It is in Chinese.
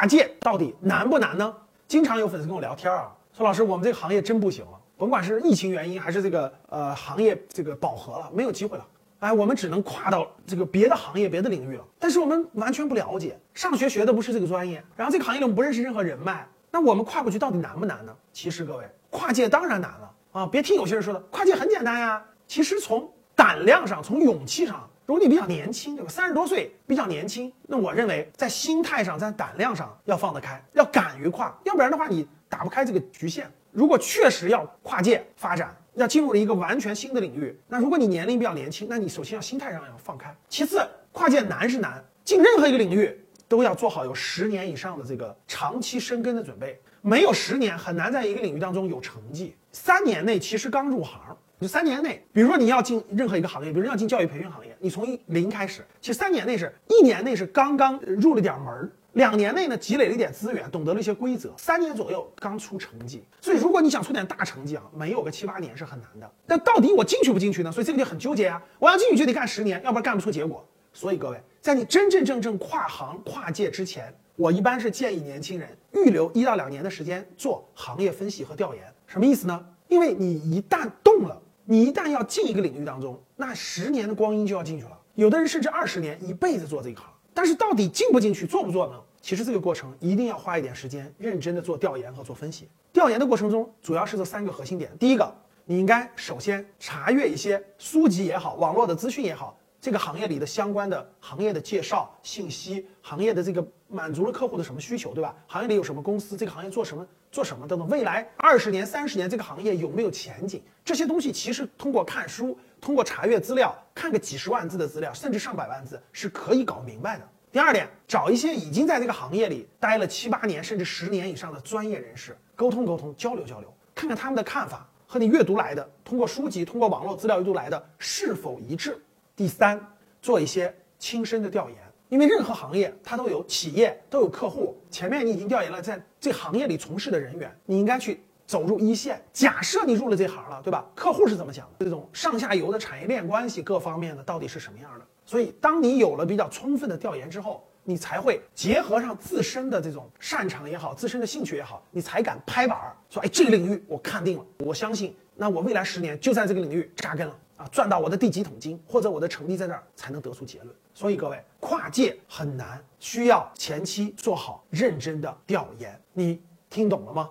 跨界到底难不难呢？经常有粉丝跟我聊天啊，说老师，我们这个行业真不行了，甭管是疫情原因还是这个呃行业这个饱和了，没有机会了。哎，我们只能跨到这个别的行业、别的领域了。但是我们完全不了解，上学学的不是这个专业，然后这个行业里我们不认识任何人脉，那我们跨过去到底难不难呢？其实各位，跨界当然难了啊！别听有些人说的，跨界很简单呀。其实从胆量上，从勇气上，如果你比较年轻，对吧？三十多岁比较年轻，那我认为在心态上、在胆量上要放得开，要敢于跨，要不然的话你打不开这个局限。如果确实要跨界发展，要进入了一个完全新的领域，那如果你年龄比较年轻，那你首先要心态上要放开。其次，跨界难是难，进任何一个领域都要做好有十年以上的这个长期深耕的准备。没有十年，很难在一个领域当中有成绩。三年内其实刚入行，就三年内，比如说你要进任何一个行业，比如要进教育培训行业，你从零开始，其实三年内是一年内是刚刚入了点门儿。两年内呢，积累了一点资源，懂得了一些规则。三年左右刚出成绩，所以如果你想出点大成绩啊，没有个七八年是很难的。但到底我进去不进去呢？所以这个就很纠结啊。我要进去就得干十年，要不然干不出结果。所以各位，在你真真正正跨行跨界之前，我一般是建议年轻人预留一到两年的时间做行业分析和调研。什么意思呢？因为你一旦动了，你一旦要进一个领域当中，那十年的光阴就要进去了。有的人甚至二十年、一辈子做这一行。但是到底进不进去，做不做呢？其实这个过程一定要花一点时间，认真的做调研和做分析。调研的过程中，主要是这三个核心点。第一个，你应该首先查阅一些书籍也好，网络的资讯也好，这个行业里的相关的行业的介绍信息，行业的这个满足了客户的什么需求，对吧？行业里有什么公司，这个行业做什么做什么等等，未来二十年、三十年这个行业有没有前景？这些东西其实通过看书。通过查阅资料，看个几十万字的资料，甚至上百万字，是可以搞明白的。第二点，找一些已经在这个行业里待了七八年，甚至十年以上的专业人士沟通沟通，交流交流，看看他们的看法和你阅读来的，通过书籍、通过网络资料阅读来的是否一致。第三，做一些亲身的调研，因为任何行业它都有企业，都有客户。前面你已经调研了在这行业里从事的人员，你应该去。走入一线，假设你入了这行了，对吧？客户是怎么想的？这种上下游的产业链关系各方面的到底是什么样的？所以，当你有了比较充分的调研之后，你才会结合上自身的这种擅长也好，自身的兴趣也好，你才敢拍板儿说：“哎，这个领域我看定了，我相信，那我未来十年就在这个领域扎根了啊，赚到我的第几桶金，或者我的成绩在那儿，才能得出结论。”所以，各位，跨界很难，需要前期做好认真的调研。你听懂了吗？